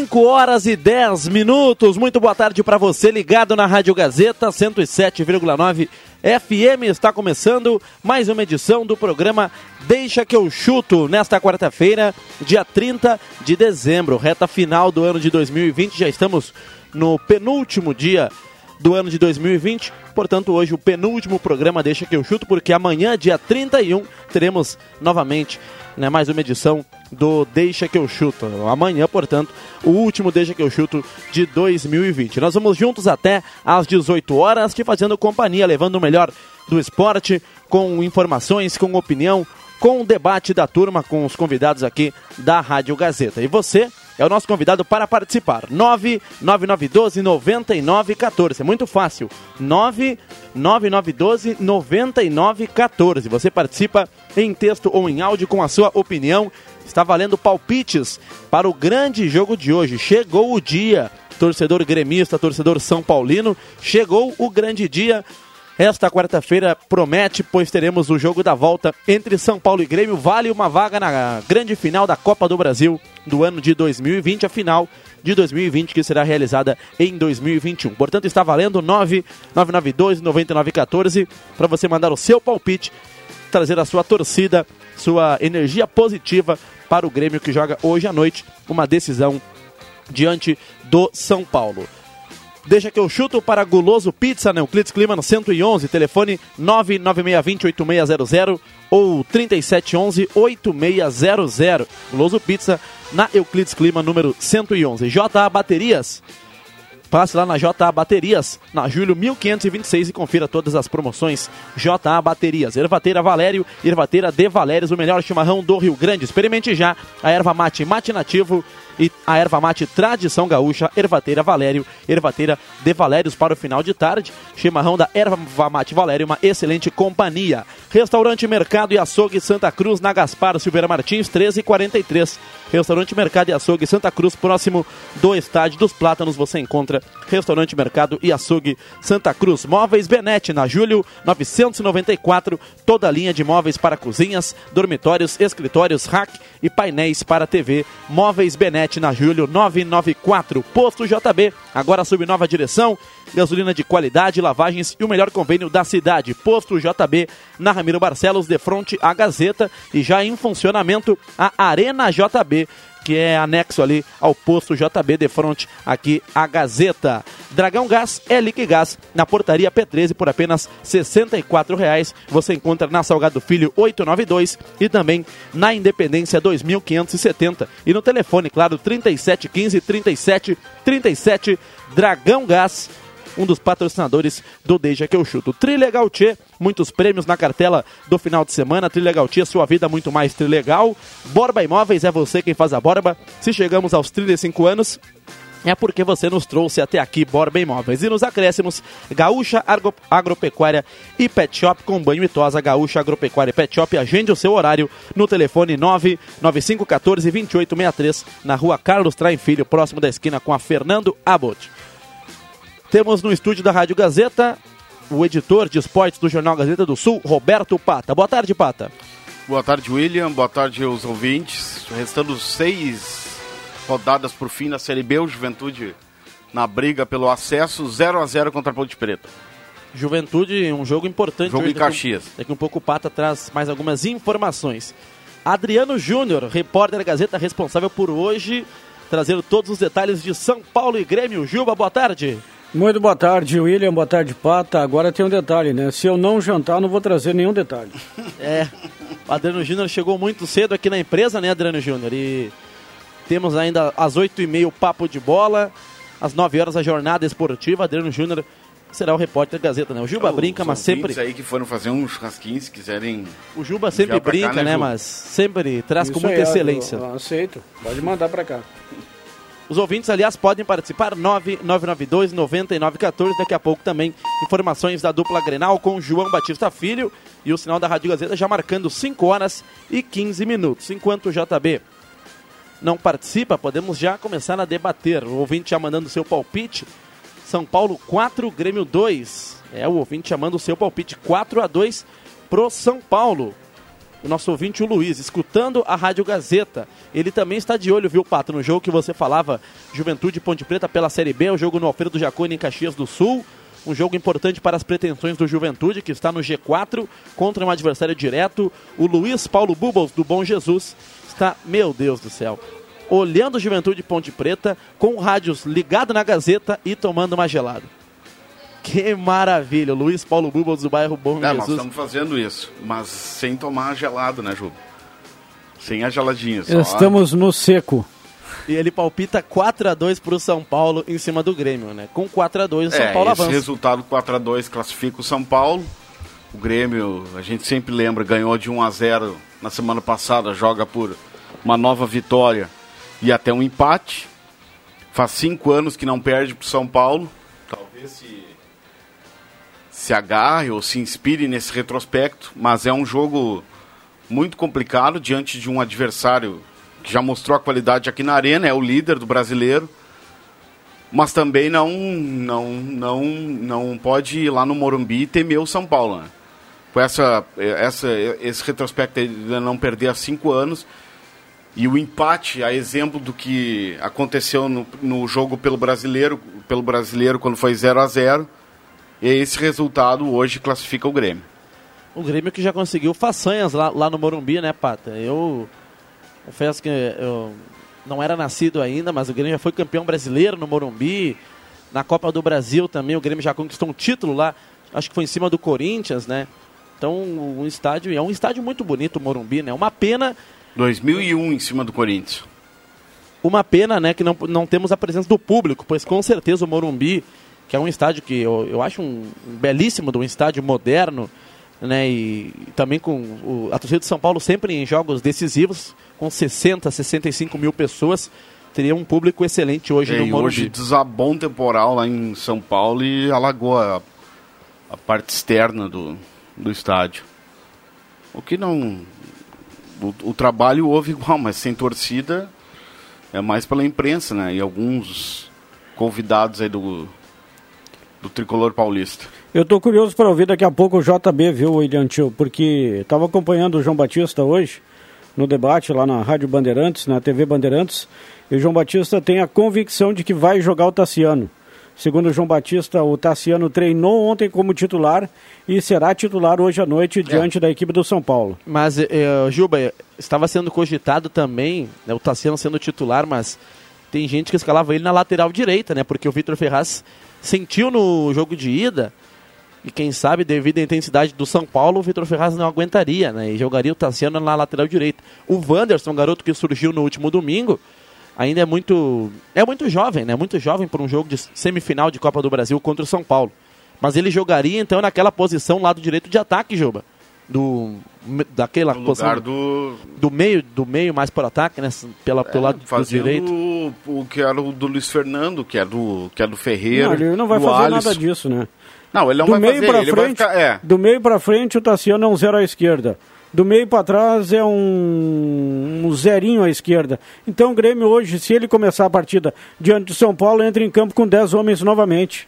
Cinco horas e 10 minutos. Muito boa tarde para você ligado na Rádio Gazeta 107,9 FM. Está começando mais uma edição do programa Deixa que eu chuto nesta quarta-feira, dia 30 de dezembro, reta final do ano de 2020. Já estamos no penúltimo dia do ano de 2020. Portanto, hoje o penúltimo programa Deixa que eu chuto, porque amanhã, dia 31, teremos novamente né, mais uma edição do Deixa que eu chuto. Amanhã, portanto, o último Deixa que eu chuto de 2020. Nós vamos juntos até às 18 horas, te fazendo companhia, levando o melhor do esporte, com informações, com opinião, com o debate da turma, com os convidados aqui da Rádio Gazeta. E você é o nosso convidado para participar. 99912 9914. É muito fácil. 99912 9914. Você participa em texto ou em áudio com a sua opinião. Está valendo palpites para o grande jogo de hoje. Chegou o dia. Torcedor gremista, torcedor São Paulino, chegou o grande dia esta quarta-feira promete, pois teremos o jogo da volta entre São Paulo e Grêmio. Vale uma vaga na grande final da Copa do Brasil do ano de 2020, a final de 2020 que será realizada em 2021. Portanto, está valendo 9992 9914 para você mandar o seu palpite, trazer a sua torcida, sua energia positiva para o Grêmio que joga hoje à noite uma decisão diante do São Paulo. Deixa que eu chuto para Guloso Pizza, né? Euclides Clima no 111, telefone 99620-8600 ou 3711-8600. Guloso Pizza na Euclides Clima número 111. JA Baterias. Passe lá na JA Baterias, na Júlio 1526 e confira todas as promoções. JA Baterias, Ervateira Valério, Ervateira de Valérios, o melhor chimarrão do Rio Grande. Experimente já a erva mate mate nativo e a erva mate tradição gaúcha, ervateira Valério, ervateira de Valérios para o final de tarde. Chimarrão da erva mate Valério, uma excelente companhia. Restaurante Mercado e Açougue Santa Cruz, na Gaspar Silveira Martins, 1343. Restaurante Mercado e Açougue Santa Cruz, próximo do Estádio dos Plátanos, você encontra Restaurante Mercado e Açougue Santa Cruz. Móveis Benete, na Júlio 994, toda a linha de móveis para cozinhas, dormitórios, escritórios, rack e painéis para TV. Móveis Benete na Júlio 994. Posto JB, agora sob nova direção. Gasolina de qualidade, lavagens e o melhor convênio da cidade. Posto JB na Ramiro Barcelos, de frente à Gazeta e já em funcionamento a Arena JB que é anexo ali ao posto JB de frente aqui a Gazeta. Dragão Gás é Liquigás na portaria P13 por apenas R$ 64,00. Você encontra na Salgado Filho 892 e também na Independência 2570 e no telefone, claro, 3715 37 37 Dragão Gás um dos patrocinadores do Deixa que eu chuto. Trilegal Tchê, muitos prêmios na cartela do final de semana. Trilegal Tchê, sua vida muito mais trilegal. Borba Imóveis, é você quem faz a borba. Se chegamos aos 35 anos, é porque você nos trouxe até aqui Borba Imóveis. E nos acréscimos, Gaúcha Agro, Agropecuária e Pet Shop com banho e tosa. Gaúcha Agropecuária e Pet Shop. Agende o seu horário no telefone 99514 2863 na rua Carlos Traem Filho, próximo da esquina com a Fernando Abbott. Temos no estúdio da Rádio Gazeta o editor de esportes do Jornal Gazeta do Sul, Roberto Pata. Boa tarde, Pata. Boa tarde, William. Boa tarde aos ouvintes. Restando seis rodadas por fim na Série B, o Juventude na briga pelo acesso, 0 a 0 contra a Ponte Preta. Juventude, um jogo importante. Jogo hoje, em Caxias. Daqui, daqui um pouco o Pata traz mais algumas informações. Adriano Júnior, repórter da Gazeta, responsável por hoje trazer todos os detalhes de São Paulo e Grêmio. Juba, boa tarde. Muito boa tarde, William. Boa tarde, Pata. Agora tem um detalhe, né? Se eu não jantar, não vou trazer nenhum detalhe. É. O Adriano Júnior chegou muito cedo aqui na empresa, né, Adriano Júnior? E temos ainda às 8h30 o Papo de Bola, às 9 horas a jornada esportiva. Adriano Júnior será o repórter da Gazeta, né? O Juba brinca, mas sempre. aí que foram fazer um churrasquinho, se quiserem. O Juba sempre pra cá, brinca, né, né? Mas sempre traz com Isso muita aí, excelência. eu- eu aceito. Pode mandar pra cá. Os ouvintes, aliás, podem participar 9992 9914. Daqui a pouco também informações da dupla Grenal com João Batista Filho e o sinal da Rádio Gazeta já marcando 5 horas e 15 minutos. Enquanto o JB não participa, podemos já começar a debater. O ouvinte já mandando seu palpite. São Paulo 4, Grêmio 2. É o ouvinte chamando o seu palpite 4 a 2 pro São Paulo o nosso ouvinte, o Luiz, escutando a Rádio Gazeta. Ele também está de olho, viu, Pato, no jogo que você falava, Juventude Ponte Preta pela Série B, o jogo no Alfredo Jaconi em Caxias do Sul. Um jogo importante para as pretensões do Juventude, que está no G4, contra um adversário direto. O Luiz Paulo Bubbles, do Bom Jesus, está, meu Deus do céu, olhando Juventude Ponte Preta, com rádios ligado na Gazeta e tomando uma gelada. Que maravilha, o Luiz Paulo Bubbles, do bairro Bom É, nós Jesus. estamos fazendo isso, mas sem tomar gelado, né, Ju? Sem a geladinha. Só Estamos no seco. E ele palpita 4x2 pro São Paulo em cima do Grêmio, né? Com 4x2 o São é, Paulo esse avança. resultado 4x2 classifica o São Paulo. O Grêmio, a gente sempre lembra, ganhou de 1 a 0 na semana passada, joga por uma nova vitória e até um empate. Faz cinco anos que não perde pro São Paulo. Talvez se, se agarre ou se inspire nesse retrospecto, mas é um jogo muito complicado diante de um adversário que já mostrou a qualidade aqui na arena, é o líder do brasileiro mas também não não não não pode ir lá no Morumbi e temer o São Paulo né? com essa essa esse retrospecto de não perder há cinco anos e o empate a exemplo do que aconteceu no, no jogo pelo brasileiro pelo brasileiro quando foi 0 a 0 e esse resultado hoje classifica o Grêmio O Grêmio que já conseguiu façanhas lá, lá no Morumbi, né, Pata? Eu confesso que eu não era nascido ainda, mas o Grêmio já foi campeão brasileiro no Morumbi. Na Copa do Brasil também o Grêmio já conquistou um título lá, acho que foi em cima do Corinthians, né? Então, um estádio, é um estádio muito bonito o Morumbi, né? Uma pena 2001 em cima do Corinthians Uma pena, né, que não, não temos a presença do público, pois com certeza o Morumbi, que é um estádio que eu, eu acho um, um belíssimo, um estádio moderno, né, e, e também com o, a torcida de São Paulo sempre em jogos decisivos, com 60, 65 mil pessoas, teria um público excelente hoje É, no Morumbi. hoje desabou um temporal lá em São Paulo e alagou a, a parte externa do, do estádio. O que não. O, o trabalho houve igual, mas sem torcida é mais pela imprensa, né? E alguns convidados aí do, do tricolor paulista. Eu tô curioso para ouvir daqui a pouco o JB, viu, William Tio? Porque estava acompanhando o João Batista hoje, no debate lá na Rádio Bandeirantes, na TV Bandeirantes, e o João Batista tem a convicção de que vai jogar o Tassiano. Segundo o João Batista, o Tassiano treinou ontem como titular e será titular hoje à noite diante da equipe do São Paulo. Mas, eh, Juba, estava sendo cogitado também, né, o Tassiano sendo titular, mas tem gente que escalava ele na lateral direita, né? Porque o Vitor Ferraz sentiu no jogo de ida, e quem sabe, devido à intensidade do São Paulo, o Vitor Ferraz não aguentaria, né? E jogaria o Tassiano na lateral direita. O Wanderson, garoto que surgiu no último domingo, ainda é muito é muito jovem, né? Muito jovem para um jogo de semifinal de Copa do Brasil contra o São Paulo. Mas ele jogaria então naquela posição lado direito de ataque, Juba. Do daquela No posição lugar do. do meio, do meio mais para ataque, né? Pela, pelo lado do É, fazendo direito. O, o que era o do Luiz Fernando, que é do, que é do Ferreira. Não, ele não vai do fazer Alisson. nada disso, né? Não, ele não do vai meio fazer, para ele vai frente, ficar- é. do meio para frente o Tassiano é um zero à esquerda. Do meio para trás é um, um zerinho à esquerda. Então o Grêmio hoje, se ele começar a partida diante do São Paulo, entra em campo com 10 homens novamente.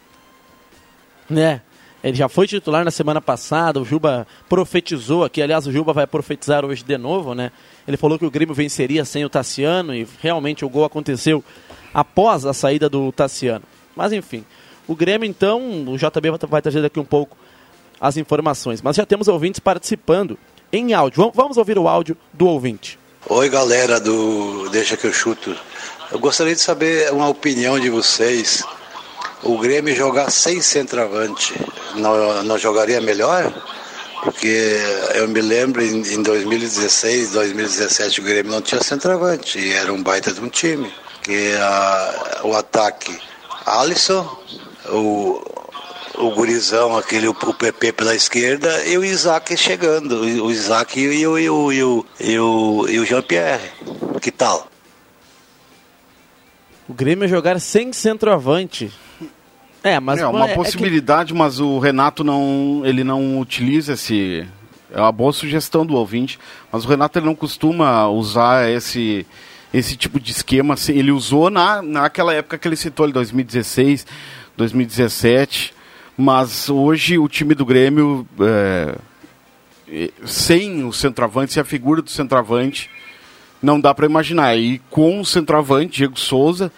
né? Ele já foi titular na semana passada, o Juba profetizou aqui, aliás, o Juba vai profetizar hoje de novo, né? Ele falou que o Grêmio venceria sem o Tassiano e realmente o gol aconteceu após a saída do Tassiano. Mas enfim, o Grêmio então, o JB vai- trazer daqui um pouco as informações. Mas já temos ouvintes participando em áudio. Vamos ouvir o áudio do ouvinte. Oi galera do Deixa que eu chuto. Eu gostaria de saber uma opinião de vocês. O Grêmio jogar sem centroavante não, não jogaria melhor? Porque eu me lembro em 2016, 2017 o Grêmio não tinha centroavante e era um baita de um time. Que a, o ataque Alisson, o, o gurizão, aquele, o PP pela esquerda e o Isaac chegando. O Isaac e o, e e o, e o, e o Jean-Pierre. Que tal? O Grêmio jogar sem centroavante. É, mas é uma é, possibilidade, é que... mas o Renato não, ele não utiliza esse. É uma boa sugestão do ouvinte, mas o Renato ele não costuma usar esse esse tipo de esquema. Ele usou na, naquela época que ele citou, em 2016, 2017, mas hoje o time do Grêmio, é, sem o centroavante, sem a figura do centroavante, não dá para imaginar. E com o centroavante, Diego Souza,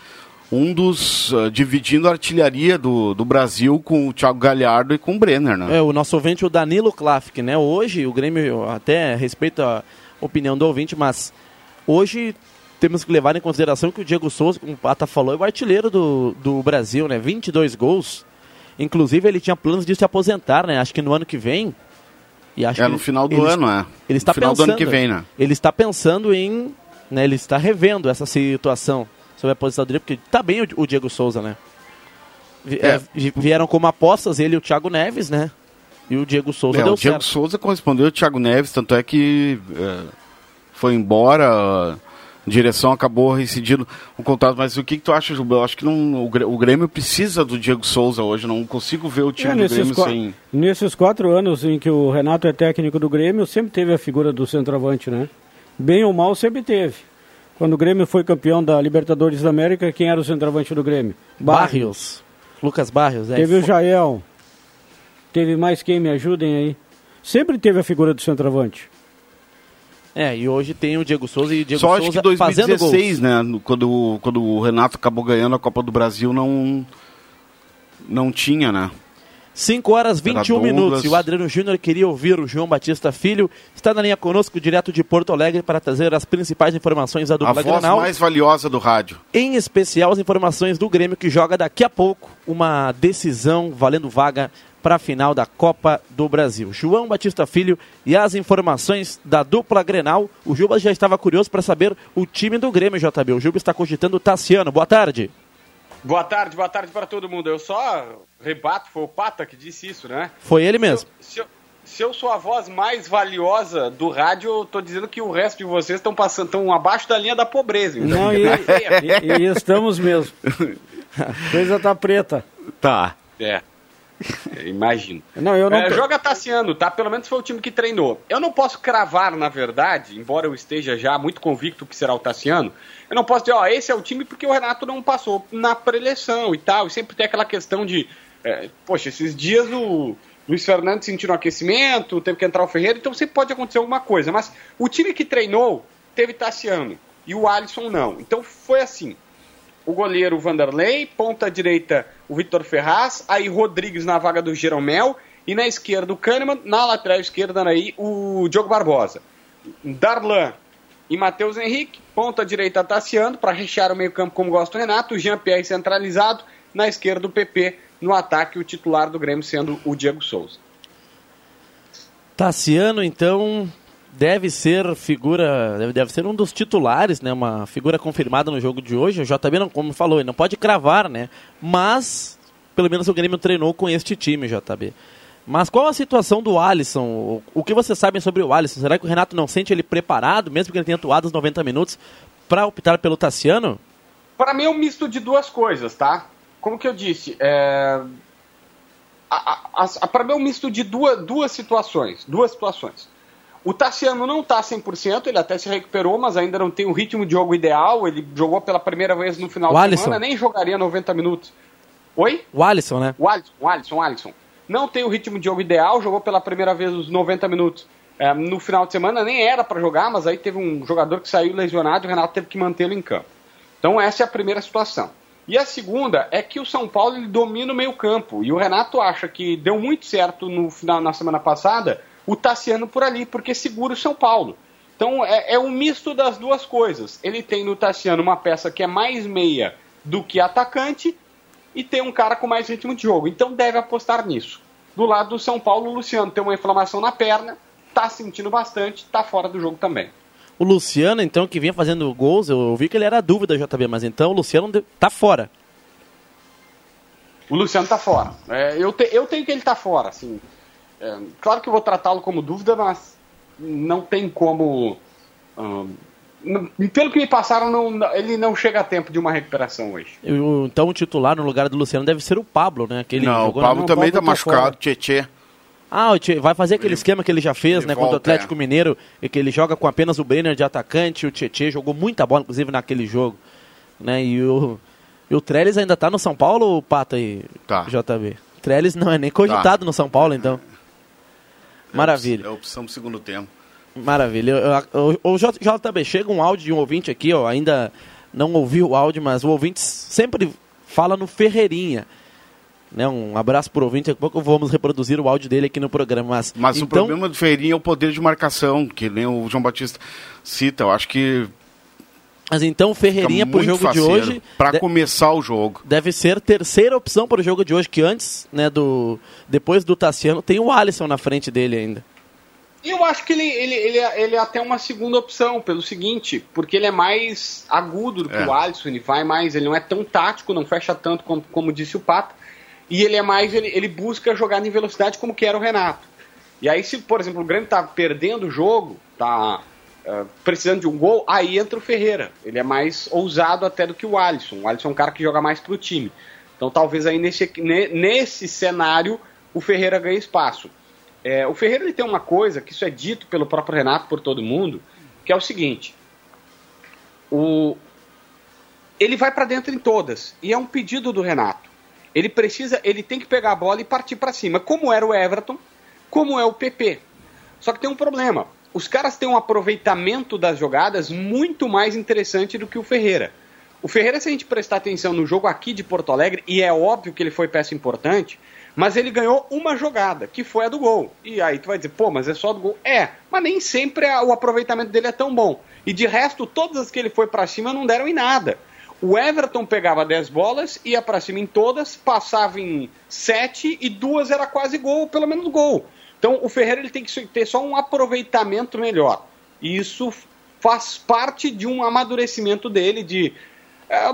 um dos uh, dividindo a artilharia do, do Brasil com o Thiago Galhardo e com o Brenner, né? É, o nosso ouvinte, o Danilo Klafk, né? Hoje, o Grêmio, até respeito a opinião do ouvinte, mas hoje temos que levar em consideração que o Diego Souza, como o Pata falou, é o artilheiro do, do Brasil, né? 22 gols. Inclusive, ele tinha planos de se aposentar, né? Acho que no ano que vem. E acho é, no final do ele, ano, é. Ele está no final pensando, do ano que vem, né? Ele está pensando em. Né, ele está revendo essa situação sobre a aposentadoria, porque tá bem o, o Diego Souza, né? É. é vieram como apostas ele e o Thiago Neves, né? E o Diego Souza é, deu o Diego certo. Souza correspondeu ao Thiago Neves, tanto é que é, foi embora, a direção acabou reincidindo o contrato. Mas o que, que tu acha, Jubel? Eu acho que não, o Grêmio precisa do Diego Souza hoje, não consigo ver o time é, do Grêmio sem... Nesses quatro anos em que o Renato é técnico do Grêmio, sempre teve a figura do centroavante, né? Bem ou mal, sempre teve. Quando o Grêmio foi campeão da Libertadores da América, quem era o centroavante do Grêmio? Barrios. Barrios. Lucas Barrios. É. Teve o Jael. Teve mais quem? Me ajudem aí. Sempre teve a figura do centroavante. É, e hoje tem o Diego Souza e o Diego Só Souza acho que 2016, né, quando, quando o Renato acabou ganhando a Copa do Brasil, não, não tinha, né? 5 horas 21 minutos. E o Adriano Júnior queria ouvir o João Batista Filho. Está na linha conosco, direto de Porto Alegre, para trazer as principais informações da dupla A voz Granal. mais valiosa do rádio. Em especial as informações do Grêmio, que joga daqui a pouco uma decisão valendo vaga para a final da Copa do Brasil. João Batista Filho e as informações da dupla Grenal. O Juba já estava curioso para saber o time do Grêmio, JB. O Juba está cogitando o Tassiano. Boa tarde. Boa tarde, boa tarde para todo mundo. Eu só rebato, foi o Pata que disse isso, né? Foi ele mesmo. Se eu, se eu, se eu sou a voz mais valiosa do rádio, eu tô dizendo que o resto de vocês estão passando, estão abaixo da linha da pobreza. Então. Não, e, e, e estamos mesmo. A coisa tá preta. Tá. É. Imagino. Não, eu não é, joga Tassiano, tá? Pelo menos foi o time que treinou. Eu não posso cravar, na verdade, embora eu esteja já muito convicto que será o Tassiano, eu não posso dizer, ó, esse é o time porque o Renato não passou na preleção e tal. E sempre tem aquela questão de, é, poxa, esses dias o Luiz Fernando sentiu um aquecimento, teve que entrar o Ferreira, então sempre pode acontecer alguma coisa. Mas o time que treinou teve Tassiano e o Alisson não. Então foi assim o goleiro Vanderlei, ponta direita o Vitor Ferraz, aí Rodrigues na vaga do Jeromel e na esquerda o Kahneman, na lateral esquerda aí o Diogo Barbosa. Darlan e Matheus Henrique, ponta direita Tassiano, para rechear o meio-campo como gosta o Renato, Jean-Pierre centralizado, na esquerda o PP, no ataque o titular do Grêmio sendo o Diego Souza. Tassiano, então, deve ser figura, deve, ser um dos titulares, né? Uma figura confirmada no jogo de hoje. O JB, não, como falou, ele não pode cravar, né? Mas, pelo menos o Grêmio treinou com este time, JB. Mas qual a situação do Alisson? O que vocês sabem sobre o Alisson? Será que o Renato não sente ele preparado, mesmo que ele tenha atuado os 90 minutos, para optar pelo Tassiano? Para mim é um misto de duas coisas, tá? Como que eu disse, é... para mim é um misto de duas, duas situações. Duas situações. O Tassiano não está 100%, ele até se recuperou, mas ainda não tem o ritmo de jogo ideal. Ele jogou pela primeira vez no final o de Alisson. semana, nem jogaria 90 minutos. Oi? O Alisson, né? O Alisson, o Alisson, o Alisson. Não tem o ritmo de jogo ideal, jogou pela primeira vez os 90 minutos é, no final de semana, nem era para jogar, mas aí teve um jogador que saiu lesionado e o Renato teve que mantê-lo em campo. Então essa é a primeira situação. E a segunda é que o São Paulo domina o meio campo. E o Renato acha que deu muito certo no final na semana passada o Tassiano por ali, porque segura o São Paulo. Então é, é um misto das duas coisas. Ele tem no Tassiano uma peça que é mais meia do que atacante e tem um cara com mais ritmo de jogo. Então deve apostar nisso. Do lado do São Paulo, o Luciano tem uma inflamação na perna, tá sentindo bastante, tá fora do jogo também. O Luciano, então, que vinha fazendo gols, eu vi que ele era dúvida, JB, mas então o Luciano tá fora. O Luciano tá fora. É, eu, te- eu tenho que ele tá fora, assim. É, claro que eu vou tratá-lo como dúvida, mas não tem como. hum, pelo que me passaram, não- ele não chega a tempo de uma recuperação hoje. Eu- então o titular no lugar do Luciano deve ser o Pablo, né? Aquele não, o Pablo também tá Pablo tá machucado. Tietê. Ah, vai fazer aquele esquema que ele já fez, ele né, contra o volta, Atlético é. Mineiro, e que ele joga com apenas o Brenner de atacante, o Tietê jogou muita bola, inclusive, naquele jogo. Né, e o, e o Trellis ainda tá no São Paulo, Pata e Tá. JB? Trellis não é nem cogitado no São Paulo, então. Maravilha. É opção pro segundo tempo. Maravilha. O J- JB, chega um áudio de um ouvinte aqui, ó, ainda não ouvi o áudio, mas o ouvinte sempre fala no Ferreirinha. Né, um abraço pro ouvinte, daqui a pouco vamos reproduzir o áudio dele aqui no programa. Mas, Mas o então, problema do Ferreirinha é o poder de marcação, que nem o João Batista cita. Eu acho que mas então o Ferreirinha pro muito jogo de hoje Pra de- começar o jogo. deve ser terceira opção para o jogo de hoje, que antes, né, do depois do Tassiano, tem o Alisson na frente dele ainda. E eu acho que ele, ele, ele, é- ele é até uma segunda opção, pelo seguinte, porque ele é mais agudo do que É. o Alisson, ele vai mais, ele não é tão tático, não fecha tanto como, como disse o Pato, e ele é mais, ele, ele busca jogar em velocidade como que era o Renato. E aí, se, por exemplo, o Grêmio tá perdendo o jogo, tá eh, precisando de um gol, aí entra o Ferreira. Ele é mais ousado até do que o Alisson. O Alisson é um cara que joga mais pro time. Então talvez aí nesse, ne- nesse cenário o Ferreira ganhe espaço. É, o Ferreira ele tem uma coisa, que isso é dito pelo próprio Renato, por todo mundo, que é o seguinte: o, ele vai para dentro em todas, e é um pedido do Renato. Ele precisa, ele tem que pegar a bola e partir para cima, como era o Everton, como é o PP. Só que tem um problema: os caras têm um aproveitamento das jogadas muito mais interessante do que o Ferreira. O Ferreira, se a gente prestar atenção no jogo aqui de Porto Alegre, e é óbvio que ele foi peça importante, mas ele ganhou uma jogada, que foi a do gol. E aí tu vai dizer, pô, mas é só do gol. É, mas nem sempre o aproveitamento dele é tão bom. E de resto, todas as que ele foi pra cima não deram em nada. O Everton pegava 10 bolas, ia pra cima em todas, passava em 7 e duas era quase gol, pelo menos gol. Então o Ferreira ele tem que ter só um aproveitamento melhor. E isso faz parte de um amadurecimento dele de é,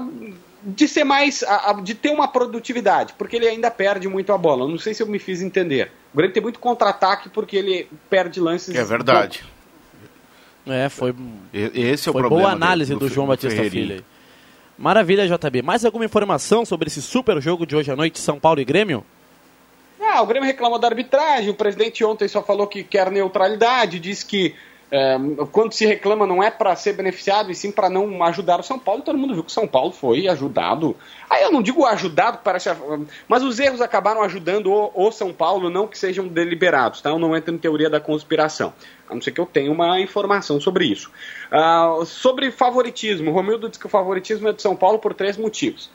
de ser mais de ter uma produtividade, porque ele ainda perde muito a bola. Eu não sei se eu me fiz entender. O Grêmio tem muito contra-ataque porque ele perde lances. É verdade. É, foi Esse é o Foi problema. boa análise do, Fe- João Batista Ferreirinha. Filho. aí. Maravilha, JB. Mais alguma informação sobre esse super jogo de hoje à noite, São Paulo e Grêmio? Ah, o Grêmio reclamou da arbitragem, o presidente ontem só falou que quer neutralidade, disse que é, quando se reclama não é para ser beneficiado e sim para não ajudar o São Paulo. Todo mundo viu que o São Paulo foi ajudado. Aí eu não digo ajudado, parece, mas os erros acabaram ajudando o, o São Paulo, não que sejam deliberados, tá? Eu não entro em teoria da conspiração, a não ser que eu tenha uma informação sobre isso. Ah, sobre favoritismo, Romildo diz que o favoritismo é do São Paulo por três motivos.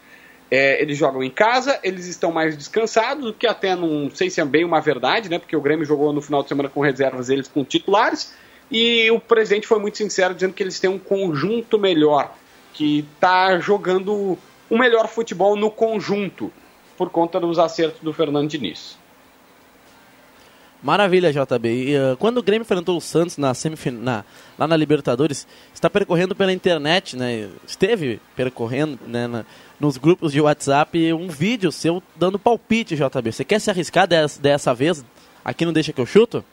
É, eles jogam em casa, eles estão mais descansados, o que até não sei se é bem uma verdade, né? Porque o Grêmio jogou no final de semana com reservas, eles com titulares, e o presidente foi muito sincero dizendo que eles têm um conjunto melhor, que está jogando o melhor futebol no conjunto, por conta dos acertos do Fernando Diniz. Maravilha, JB. E, uh, quando o Grêmio enfrentou o Santos na semifin- na, lá na Libertadores, está percorrendo pela internet, né? Esteve percorrendo né, na- nos grupos de WhatsApp um vídeo seu dando palpite, JB. Você quer se arriscar dessa, dessa vez? Aqui não deixa que eu chuto?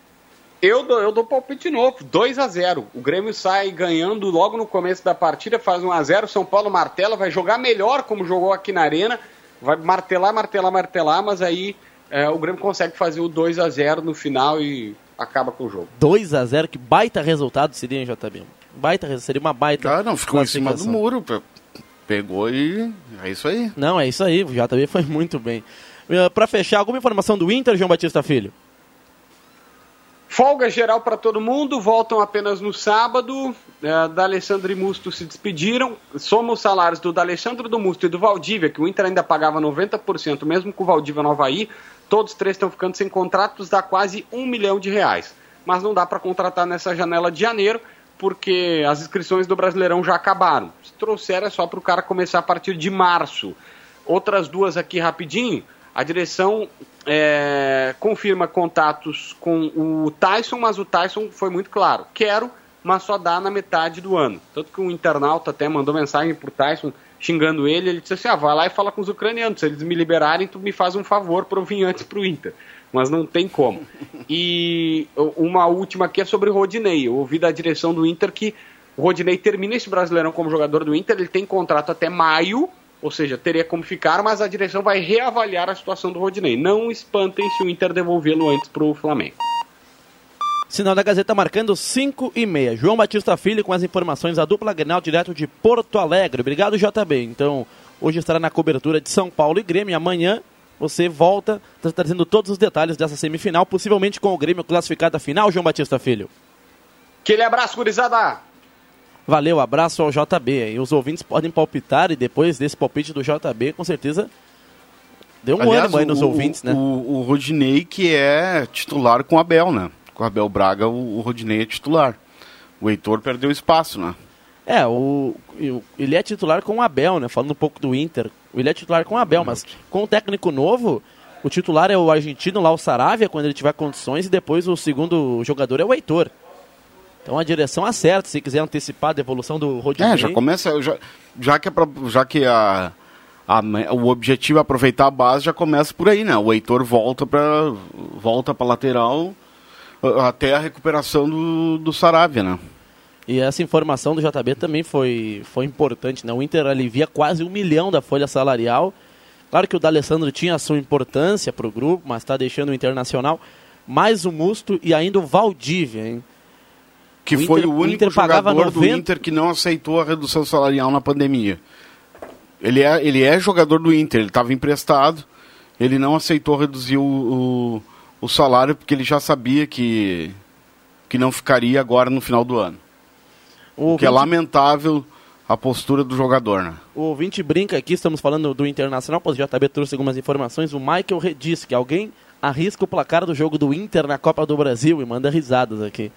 Eu dou, eu dou palpite novo, 2 a 0 O Grêmio sai ganhando logo no começo da partida, faz 1 a 0 São Paulo martela, vai jogar melhor como jogou aqui na Arena, vai martelar, martelar, martelar, mas aí é, o Grêmio consegue fazer o 2 a 0 no final e acaba com o jogo. 2 a 0 que baita resultado seria, hein, JB? Baita, res- seria uma baita. Ah, não, ficou em cima do muro. Pe- Pegou e. É isso aí. Não, é isso aí, o JB foi muito bem. Uh, pra fechar, alguma informação do Inter, João Batista Filho? Folga geral para todo mundo, voltam apenas no sábado. É, da Alessandro e Musto se despediram. Soma os salários do D'Alessandro, do Musto e do Valdívia, que o Inter ainda pagava 90%, mesmo com o Valdívia no Havaí. Todos três estão ficando sem contratos, dá quase um milhão de reais. Mas não dá para contratar nessa janela de janeiro. Porque as inscrições do Brasileirão já acabaram. Se trouxer é só para o cara começar a partir de março. Outras duas aqui rapidinho. A direção é, confirma contatos com o Tyson, mas o Tyson foi muito claro. Quero, mas só dá na metade do ano. Tanto que um internauta até mandou mensagem pro Tyson xingando ele. Ele disse assim: ah, vai lá e fala com os ucranianos. Se eles me liberarem, tu me faz um favor para eu vir antes pro Inter. Mas não tem como. E uma última aqui é sobre o Rodinei. Eu ouvi da direção do Inter que o Rodinei termina esse brasileirão como jogador do Inter. Ele tem contrato até maio ou seja, teria como ficar, mas a direção vai reavaliar a situação do Rodinei. Não espantem se o Inter devolvê-lo antes para o Flamengo. Sinal da Gazeta marcando 5 e meia. João Batista Filho com as informações da dupla Grenal direto de Porto Alegre. Obrigado, JB. Então, hoje estará na cobertura de São Paulo e Grêmio. Amanhã você volta trazendo todos os detalhes dessa semifinal, possivelmente com o Grêmio classificado à final, João Batista Filho. Aquele abraço, gurizada! Valeu, abraço ao JB. E os ouvintes podem palpitar e depois desse palpite do JB, com certeza deu um Aliás, ânimo aí nos o, ouvintes, né? O, o Rodinei que é titular com o Abel, né? Com o Abel Braga, o, o Rodinei é titular. O Heitor perdeu espaço, né? É, o, ele é titular com o Abel, né? Falando um pouco do Inter. Ele é titular com o Abel, mas com o técnico novo, o titular é o argentino lá, o Saravia, quando ele tiver condições, e depois o segundo jogador é o Heitor. Então a direção acerta, se quiser antecipar a devolução do Rodinei. É, já começa, já, já que, é pra, já que a, a, o objetivo é aproveitar a base, já começa por aí, né? O Heitor volta para volta para lateral até a recuperação do, do Saravia, né? E essa informação do JB também foi, foi importante, né? O Inter alivia quase um milhão da folha salarial. Claro que o D'Alessandro tinha a sua importância para o grupo, mas está deixando o Internacional mais o Musto e ainda o Valdívia, hein? que o foi Inter, o único o jogador 90... do Inter que não aceitou a redução salarial na pandemia. Ele é, ele é jogador do Inter, ele estava emprestado, ele não aceitou reduzir o, o, o, salário porque ele já sabia que, que não ficaria agora no final do ano. O, que 20... é lamentável a postura do jogador, né? O ouvinte brinca aqui, estamos falando do Internacional, pois o JB trouxe algumas informações. O Michael disse que alguém arrisca o placar do jogo do Inter na Copa do Brasil e manda risadas aqui.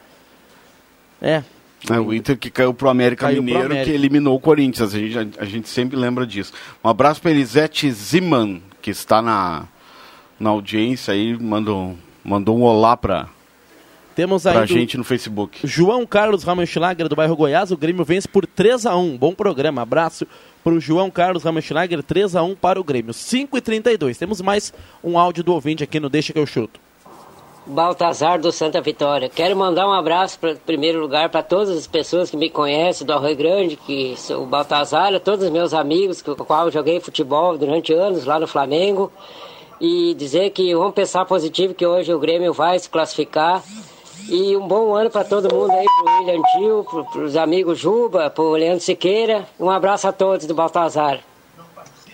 É. É, o Inter que caiu pro América caiu Mineiro, pro América. que eliminou o Corinthians. A gente, a, a gente sempre lembra disso. Um abraço para Elisete Ziman, que está na, na audiência aí, mandou, mandou um olá para temos aí pra gente no Facebook. João Carlos Ramenschlager do bairro Goiás, o Grêmio vence por 3 a 1 Bom programa, abraço pro João Carlos Ramenschlager, 3 a 1 para o Grêmio. 5 e 32 Temos mais um áudio do ouvinte aqui no Deixa que eu chuto. Baltazar do Santa Vitória. Quero mandar um abraço, em primeiro lugar, para todas as pessoas que me conhecem do Arroio Grande, que sou o Baltazar, todos os meus amigos com os quais joguei futebol durante anos lá no Flamengo. E dizer que vamos pensar positivo que hoje o Grêmio vai se classificar. E um bom ano para todo mundo aí, pro William Tio, pro, pros amigos Juba, pro Leandro Siqueira. Um abraço a todos do Baltazar.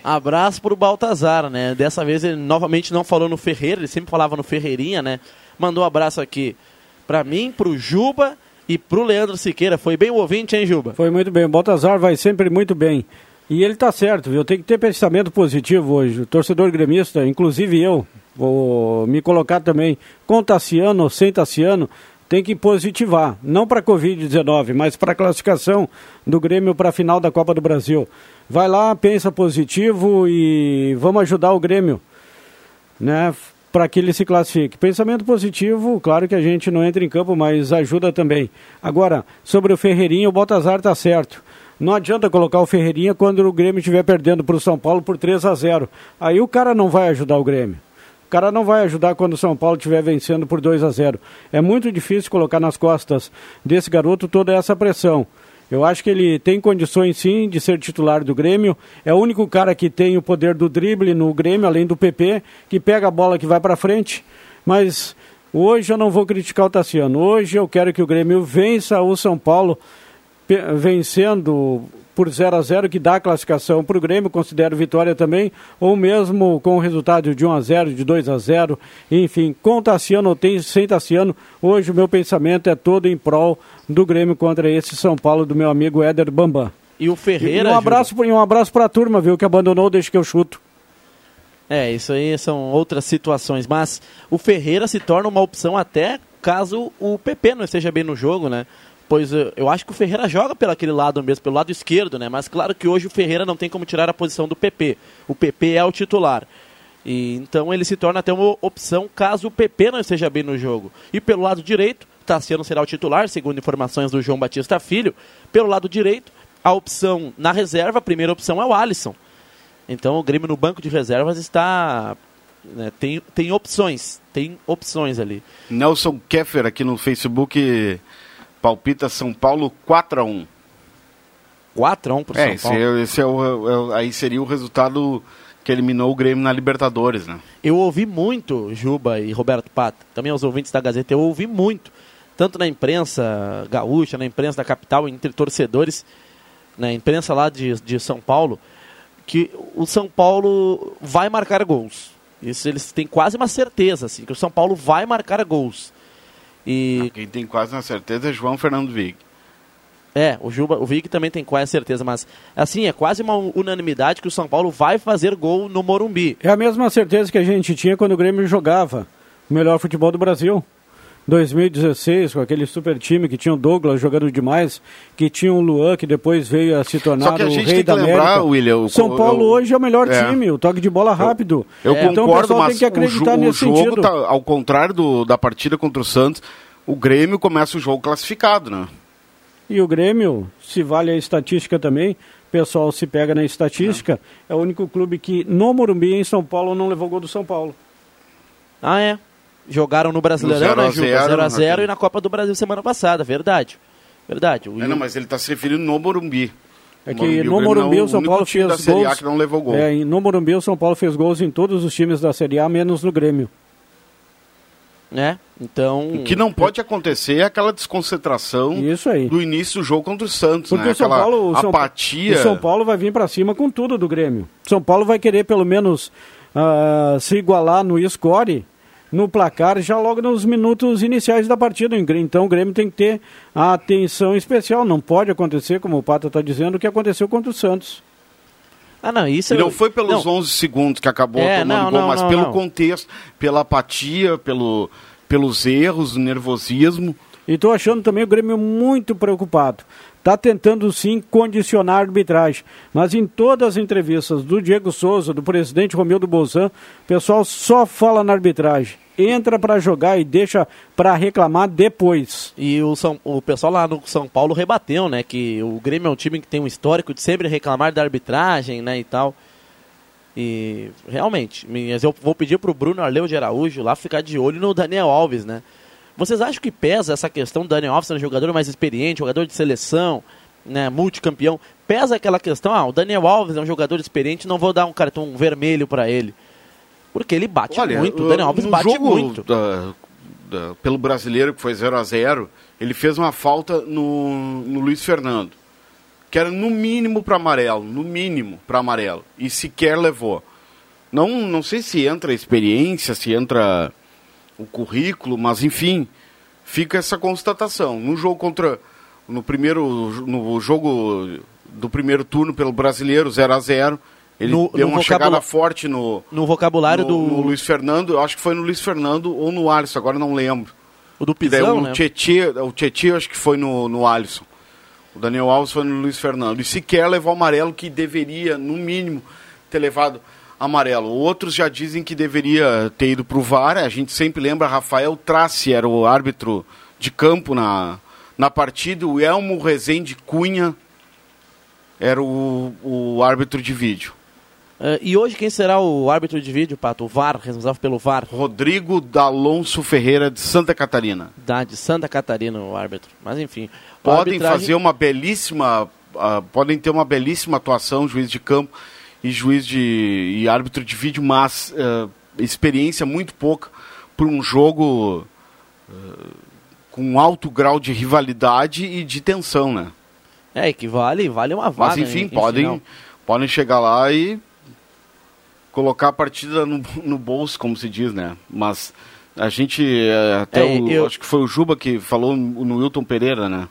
Abraço pro Baltazar, né? Dessa vez ele novamente não falou no Ferreira, ele sempre falava no Ferreirinha, né? Mandou um abraço aqui para mim, pro Juba e pro Leandro Siqueira. Foi bem o ouvinte, hein, Juba? Foi muito bem. O Baltazar vai sempre muito bem. E ele tá certo, viu? Tem que ter pensamento positivo hoje. O torcedor gremista, inclusive eu, vou me colocar também com Tassiano ou sem Tassiano, tem que positivar, não para a Covid-19, mas para a classificação do Grêmio para a final da Copa do Brasil. Vai lá, pensa positivo e vamos ajudar o Grêmio, né? Para que ele se classifique. Pensamento positivo, claro que a gente não entra em campo, mas ajuda também. Agora, sobre o Ferreirinha, o Baltazar está certo. Não adianta colocar o Ferreirinha quando o Grêmio estiver perdendo para o São Paulo por 3 a 0 Aí o cara não vai ajudar o Grêmio cara não vai ajudar quando o São Paulo estiver vencendo por 2 a 0. É muito difícil colocar nas costas desse garoto toda essa pressão. Eu acho que ele tem condições sim de ser titular do Grêmio. É o único cara que tem o poder do drible no Grêmio, além do PP, que pega a bola que vai para frente. Mas hoje eu não vou criticar o Tassiano. Hoje eu quero que o Grêmio vença o São Paulo, vencendo por 0 a 0 que dá a classificação para o Grêmio, considero vitória também, ou mesmo com o resultado de 1 a 0 de 2 a 0 enfim, com Tassiano ou tem, sem Tassiano, hoje o meu pensamento é todo em prol do Grêmio contra esse São Paulo do meu amigo Éder Bambam. E o Ferreira. E um abraço, um abraço para a turma, viu, que abandonou, deixa que eu chuto. É, isso aí são outras situações, mas o Ferreira se torna uma opção até caso o PP não esteja bem no jogo, né? Pois eh, eu acho que o Ferreira joga pelo aquele lado mesmo, pelo lado esquerdo, né? Mas claro que hoje o Ferreira não tem como tirar a posição do PP. O PP é o titular. E, então ele se torna até uma opção caso o PP não esteja bem no jogo. E pelo lado direito, Tassiano será o titular, segundo informações do João Batista Filho. Pelo lado direito, a opção na reserva, a primeira opção é o Alisson. Então o Grêmio no banco de reservas está. Né, tem, tem opções, tem opções ali. Nelson Keffer aqui no Facebook palpita São Paulo 4x1. 4x1 para É, São Paulo. esse, é, esse é o, é aí seria o resultado que eliminou o Grêmio na Libertadores, né? Eu ouvi muito, Juba e Roberto Pata, também aos ouvintes da Gazeta, eu ouvi muito, tanto na imprensa gaúcha, na imprensa da capital, entre torcedores, na imprensa lá de, de São Paulo, que o São Paulo vai marcar gols. Isso eles têm quase uma certeza, assim, que o São Paulo vai marcar gols. E Quem tem quase na certeza é João Fernando Vig. é, o Juba, o Vig também tem quase certeza, mas assim, é quase uma unanimidade que o São Paulo vai fazer gol no Morumbi. É a mesma certeza que a gente tinha quando o Grêmio jogava o melhor futebol do Brasil. 2016, com aquele super time que tinha o Douglas jogando demais, que tinha o Luan, que depois veio a se tornar Só que a o rei tem que da lembrar, América. William, o- São Paulo eu- hoje é o melhor é. time, o toque de bola rápido. Eu então o concordo, pessoal mas tem que acreditar o, nesse o jogo, sentido. tá, ao contrário do- da partida contra o Santos, o Grêmio começa o jogo classificado, né? E o Grêmio, se vale a estatística também, o pessoal se pega na estatística, é o único clube que no Morumbi, em São Paulo, não levou gol do São Paulo. Ah, é. Jogaram no Brasileirão, No né, 0 Juba? a 0, 0x0 naquele- e na Copa do Brasil semana passada, verdade. Verdade. O É, não, mas ele está se referindo no Morumbi. É que Morumbi, no Grêmio Morumbi não- o São Paulo fez da Série A gols. que não levou gol. É, no Morumbi o São Paulo fez gols em todos os times da Série A, menos no Grêmio. né? Então. O que não pode acontecer é aquela desconcentração Isso aí. do início do jogo contra o Santos, Porque né? o São Aquela Paulo, o São, apatia. o São Paulo vai vir para cima com tudo do Grêmio. São Paulo vai querer pelo menos ah, se igualar no score, no placar, já logo nos minutos iniciais da partida. Então o Grêmio tem que ter a atenção especial. Não pode acontecer, como o Pata está dizendo, o que aconteceu contra o Santos. Ah, não, isso E eu- não foi pelos não. 11 segundos que acabou É, tomando não, gol, não, mas não, pelo não. contexto, pela apatia, pelo, pelos erros, o nervosismo. E estou achando também o Grêmio muito preocupado. Está tentando sim condicionar a arbitragem. Mas em todas as entrevistas do Diego Souza, do presidente Romildo Bolzan, o pessoal só fala na arbitragem. Entra para jogar e deixa para reclamar depois. E o, São, o pessoal lá no São Paulo rebateu, né? Que o Grêmio é um time que tem um histórico de sempre reclamar da arbitragem, né? E tal. E realmente, mas eu vou pedir pro Bruno Arleu de Araújo lá ficar de olho no Daniel Alves, né? Vocês acham que pesa essa questão do Daniel Alves um jogador mais experiente, jogador de seleção, né, multicampeão? Pesa aquela questão, ah, o Daniel Alves é um jogador experiente, não vou dar um cartão vermelho para ele. Porque ele bate muito, o Daniel Alves bate jogo muito. da- da- pelo brasileiro, que foi 0 a 0 ele fez uma falta no, no Luiz Fernando. Que era no mínimo para amarelo, no mínimo para amarelo. E sequer levou. Não, não sei se entra a experiência, se entra o currículo, mas enfim, fica essa constatação. No jogo contra. No primeiro. No jogo do primeiro turno pelo brasileiro, 0 a 0 ele No- deu no uma chegada forte no, No vocabulário no, do, no Luiz Fernando, eu acho que foi no Luiz Fernando ou no Alisson, agora não lembro. o do E daí o né? Tietchan, o Tietchan eu acho que foi no, no Alisson. O Daniel Alves foi no Luiz Fernando. E sequer levou amarelo, que deveria, no mínimo, ter levado amarelo. Outros já dizem que deveria ter ido para o VAR. A gente sempre lembra, Rafael Trace era o árbitro de campo na, na partida. O Elmo Rezende Cunha era o, o árbitro de vídeo. Eh, e hoje quem será o árbitro de vídeo, Pato? O VAR, responsável pelo VAR, Rodrigo D'Alonso Ferreira, de Santa Catarina. da de Santa Catarina, o árbitro. Mas enfim. podem arbitragem- fazer uma belíssima, ah, podem ter uma belíssima atuação, juiz de campo e juiz de e árbitro de vídeo, mas ah, experiência muito pouca para um jogo ah, com alto grau de rivalidade e de tensão, né? É, equivale vale uma vaga. Mas enfim, em- em podem podem chegar lá e colocar a partida no, no bolso, como se diz, né? Mas a gente eh, até É, o, eu- acho que foi o Juba que falou no Wilton Pereira, né?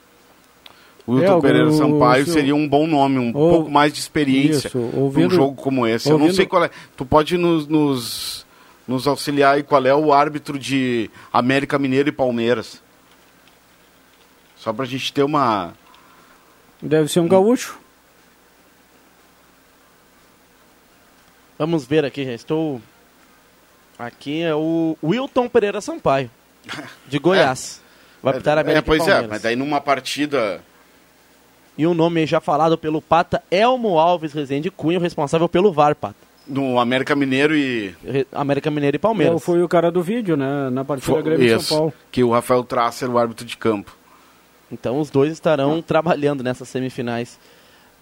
O Wilton É, Pereira o- Sampaio o- seria um bom nome, um o- pouco mais de experiência Isso, um ouvindo- jogo como esse. Eu não ouvindo- sei qual é. Tu pode nos, nos, nos auxiliar aí qual é o árbitro de América Mineiro e Palmeiras. Só pra gente ter uma. Deve ser um gaúcho. Vamos ver aqui, já estou. Aqui é o Wilton Pereira Sampaio, de Goiás. Vai apitar a É, América e pois é, mas daí numa partida. E o nome já falado pelo Pata, Elmo Alves Rezende Cunha, o responsável pelo VAR, Pata. No América Mineiro e. América Mineiro e É, Palmeiras. foi o cara do vídeo, né? Na partida Fo- Grêmio isso, São Paulo. que o Rafael Tracer, o árbitro de campo. Então os dois estarão trabalhando nessas semifinais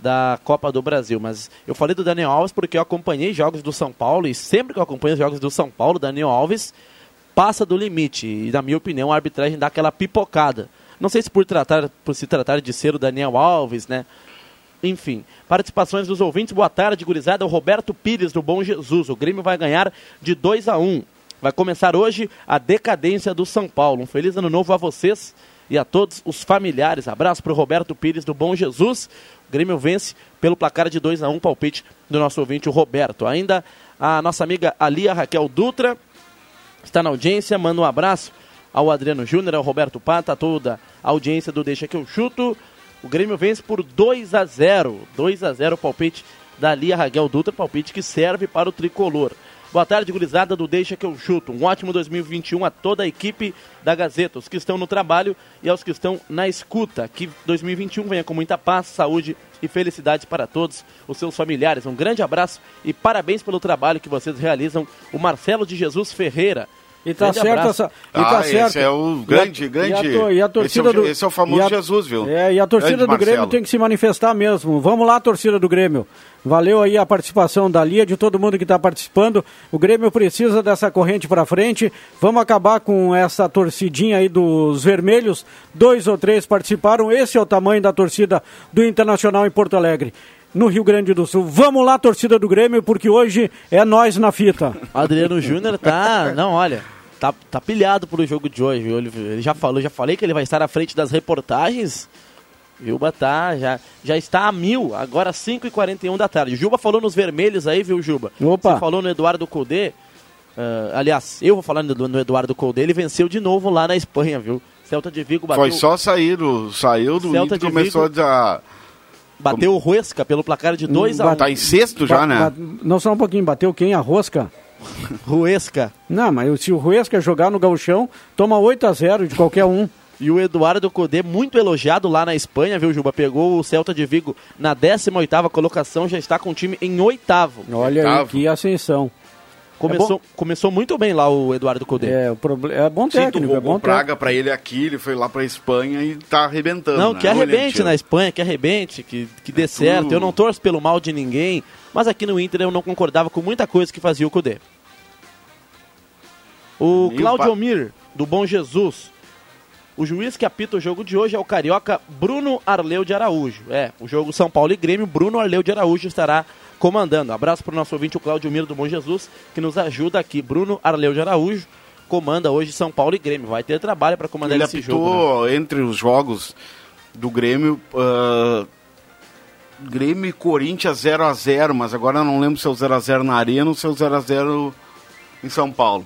da Copa do Brasil. Mas eu falei do Daniel Alves porque eu acompanhei jogos do São Paulo e sempre que eu acompanho os jogos do São Paulo, Daniel Alves passa do limite. E na minha opinião, a arbitragem dá aquela pipocada. Não sei se por, tratar, por se tratar de ser o Daniel Alves, né? Enfim, participações dos ouvintes. Boa tarde, gurizada. O Roberto Pires, do Bom Jesus. O Grêmio vai ganhar de 2 a 1 Vai começar hoje a decadência do São Paulo. Um feliz ano novo a vocês e a todos os familiares. Abraço para o Roberto Pires, do Bom Jesus. O Grêmio vence pelo placar de 2 a 1 palpite do nosso ouvinte, o Roberto. Ainda a nossa amiga Alia Raquel Dutra está na audiência. Manda um abraço ao Adriano Júnior, ao Roberto Pata, a toda a audiência do Deixa que eu chuto. O Grêmio vence por 2 a 0. 2 a 0 o palpite da Lia Raquel Dutra, palpite que serve para o tricolor. Boa tarde, gurizada do Deixa que eu chuto. Um ótimo 2021 a toda a equipe da Gazeta, os que estão no trabalho e aos que estão na escuta. Que 2021 venha com muita paz, saúde e felicidades para todos os seus familiares. Um grande abraço e parabéns pelo trabalho que vocês realizam. O Marcelo de Jesus Ferreira. E tá Grande certo abraço. essa. E tá Ah, certo. esse é o grande, E a- grande. E a, e a torcida esse, é o, do, esse é o famoso a- Jesus, viu? É, e a torcida Grande do Grêmio Marcelo. tem que se manifestar mesmo. Vamos lá, torcida do Grêmio. Valeu aí a participação da Lia, de todo mundo que está participando. O Grêmio precisa dessa corrente para frente. Vamos acabar com essa torcidinha aí dos vermelhos. Dois ou três participaram. Esse é o tamanho da torcida do Internacional em Porto Alegre. No Rio Grande do Sul. Vamos lá, torcida do Grêmio, porque hoje é nós na fita. Adriano Júnior tá. Não, olha. Tá, tá pilhado pro jogo de hoje, ele já falou, já falei que ele vai estar à frente das reportagens. Juba tá, já, já está a mil, agora 5h41 da tarde. Juba falou nos vermelhos aí, viu, Juba? Opa. Você falou no Eduardo Colde. ah, aliás, eu vou falar no, no Eduardo Colde, ele venceu de novo lá na Espanha, viu? Celta de Vigo bateu, Foi só sair do. Saiu do Celta Inter de e começou Vigo. a. bateu o Ruesca pelo placar de 2 a 1 Bate- Tá em sexto já, né? Não, só um pouquinho. Bateu quem? A Rosca? Ruesca. Não, mas se o Ruesca jogar no gauchão, toma 8 a 0 de qualquer um. E o Eduardo Codê, muito elogiado lá na Espanha, viu, Juba? Pegou o Celta de Vigo na 18ª colocação, já está com o time em oitavo. Olha aí, Oitavo. que ascensão. Começou, começou muito bem lá o Eduardo Codê. É, o proble- é bom Sim, tu técnico, é roubou bom técnico. praga pra ele aqui, ele foi lá pra Espanha e tá arrebentando. Não, né? que arrebente na Espanha, que arrebente, que, que dê É certo. tudo- Eu não torço pelo mal de ninguém, mas aqui no Inter eu não concordava com muita coisa que fazia o Codê. O Claudio pa- Omir, do Bom Jesus. O juiz que apita o jogo de hoje é o carioca Bruno Arleu de Araújo. É, o jogo São Paulo e Grêmio, Bruno Arleu de Araújo estará comandando. Abraço para o nosso ouvinte, o Claudio Miro do Bom Jesus, que nos ajuda aqui. Bruno Arleu de Araújo comanda hoje São Paulo e Grêmio. Vai ter trabalho para comandar Ele esse jogo. né? entre os jogos do Grêmio. ah, Grêmio e Corinthians 0x0, mas agora eu não lembro se é o 0x0 na Arena ou se é o 0x0 em São Paulo.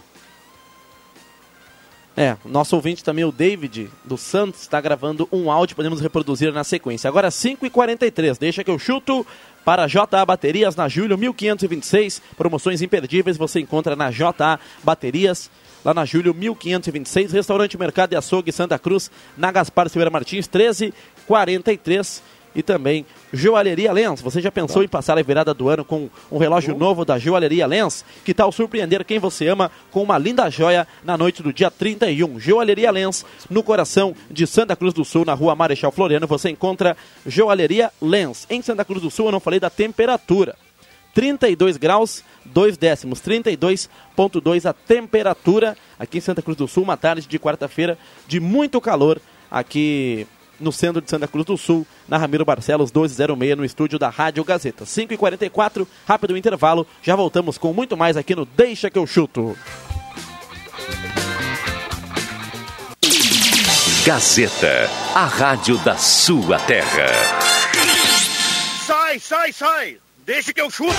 É, nosso ouvinte também, o David, do Santos, está gravando um áudio, podemos reproduzir na sequência. Agora 5h43, deixa que eu chuto para JA Baterias na Júlio 1526. Promoções imperdíveis você encontra na JA Baterias, lá na Júlio 1526. Restaurante Mercado e Açougue Santa Cruz, na Gaspar Silveira Martins 1343. E também Joalheria Lens. Você já pensou em passar a virada do ano com um relógio novo da Joalheria Lens? Que tal surpreender quem você ama com uma linda joia na noite do dia 31? Joalheria Lens, no coração de Santa Cruz do Sul, na rua Marechal Floriano, você encontra Joalheria Lens. Em Santa Cruz do Sul, eu não falei da temperatura. 32 graus, 2 décimos, 32,2 a temperatura aqui em Santa Cruz do Sul, uma tarde de quarta-feira de muito calor aqui no centro de Santa Cruz do Sul, na Ramiro Barcelos 1206, no estúdio da Rádio Gazeta. 5h44, rápido intervalo, já voltamos com muito mais aqui no Deixa que eu chuto. Gazeta, a rádio da sua terra. Sai, sai, sai! Deixa que eu chuto!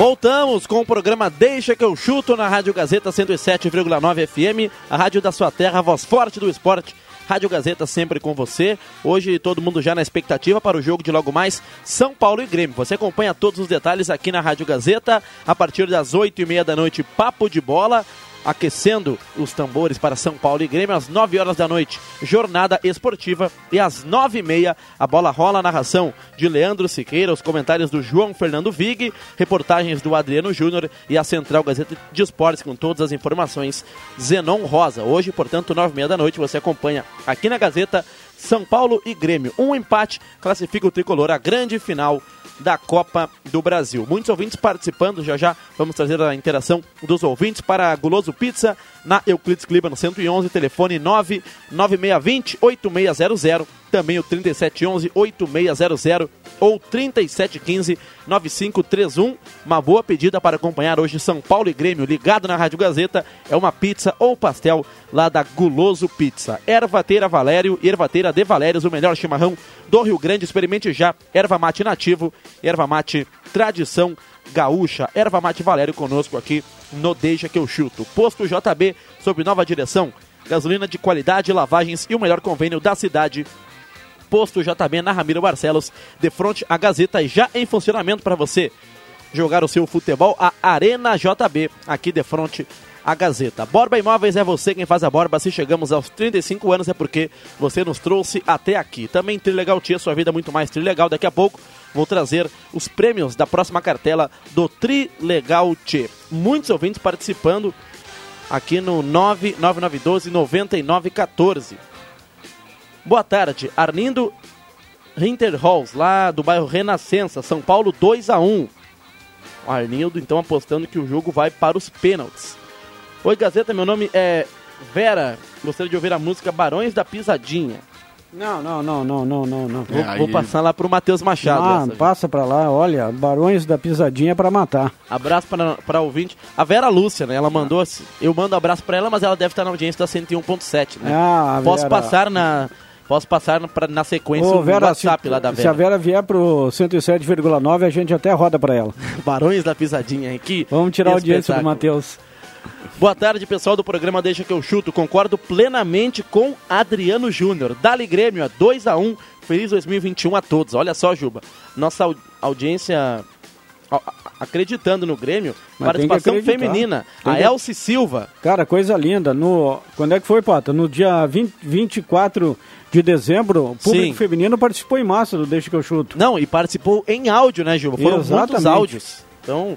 Voltamos com o programa Deixa que eu chuto na Rádio Gazeta 107,9 FM, a rádio da sua terra, a voz forte do esporte. Rádio Gazeta sempre com você. Hoje todo mundo já na expectativa para o jogo de logo mais São Paulo e Grêmio. Você acompanha todos os detalhes aqui na Rádio Gazeta a partir das 8 e meia da noite. Papo de bola aquecendo os tambores para São Paulo e Grêmio às 9 horas da noite. Jornada esportiva e às 9 e meia a bola rola a narração de Leandro Siqueira, os comentários do João Fernando Vig, reportagens do Adriano Júnior e a Central Gazeta de Esportes com todas as informações. Zenon Rosa. Hoje, portanto, 9 e meia da noite, você acompanha aqui na Gazeta São Paulo e Grêmio. Um empate classifica o tricolor à grande final da Copa do Brasil. Muitos ouvintes participando, já já vamos trazer a interação dos ouvintes para Guloso Pizza na Euclides Clima no 111, telefone 99620 8600, também o 3711 8600 ou 3715 9531. Uma boa pedida para acompanhar hoje São Paulo e Grêmio, ligado na Rádio Gazeta, é uma pizza ou pastel lá da Guloso Pizza. Ervateira Valério Ervateira de Valérios, o melhor chimarrão do Rio Grande. Experimente já erva mate nativo, erva mate tradição gaúcha. Erva mate Valério conosco aqui no Deixa que eu chuto. Posto JB sob nova direção. Gasolina de qualidade, lavagens e o melhor convênio da cidade. Posto JB na Ramiro Barcelos, de frente à Gazeta, já em funcionamento para você jogar o seu futebol, a Arena JB, aqui de frente a Gazeta. Borba Imóveis é você quem faz a borba. Se chegamos aos 35 anos é porque você nos trouxe até aqui. Também Trilegal Tia, sua vida muito mais Trilegal. Daqui a pouco vou trazer os prêmios da próxima cartela do Trilegal Tia. Muitos ouvintes participando aqui no 99912 9914. Boa tarde, Arlindo Hinterholz, lá do bairro Renascença, São Paulo 2 a 1 o Arnildo então apostando que o jogo vai para os pênaltis. Oi, Gazeta, meu nome é Vera. Gostaria de ouvir a música Barões da Pisadinha. Não, não, não, não, não, não, não. Vou, é, vou passar lá pro Matheus Machado. Ah, essa, passa para lá, olha, Barões da Pisadinha para matar. Abraço para ouvinte. A Vera Lúcia, né? Ela mandou, assim, eu mando abraço para ela, mas ela deve estar na audiência da 101.7, né? Ah, Posso Vera. passar na Posso passar pra, na sequência Ô, Vera, WhatsApp se, lá da Vera. Se a Vera vier pro 107,9, a gente até roda para ela. Barões da Pisadinha aqui. Vamos tirar a audiência do Matheus. Boa tarde, pessoal do programa Deixa que eu chuto. Concordo plenamente com Adriano Júnior. Dali Grêmio, 2 a 1 Feliz 2021 a todos. Olha só, Juba. Nossa audiência acreditando no Grêmio, Mas participação feminina. Tem a que... Elci Silva. Cara, coisa linda. No... Quando é que foi, Pata? No dia 20, 24 de dezembro, o público Sim. feminino participou em massa do Deixa que eu chuto. Não, e participou em áudio, né, Juba? Foram Exatamente. muitos áudios. Então,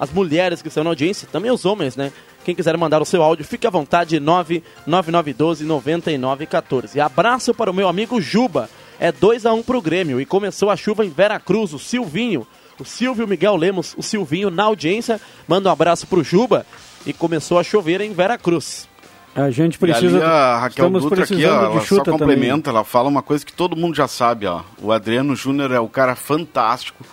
as mulheres que estão na audiência, também os homens, né? Quem quiser mandar o seu áudio, fique à vontade, 99912 9914. Abraço para o meu amigo Juba. É 2 a 1 um para o Grêmio e começou a chuva em Veracruz. O Silvinho, o Silvio Miguel Lemos, o Silvinho na audiência. Manda um abraço para o Juba e começou a chover em Veracruz. A gente precisa. E ali a Raquel Estamos Dutra aqui, ó, ela só complementa, também. ela fala uma coisa que todo mundo já sabe, ó. O Adriano Júnior é o cara fantástico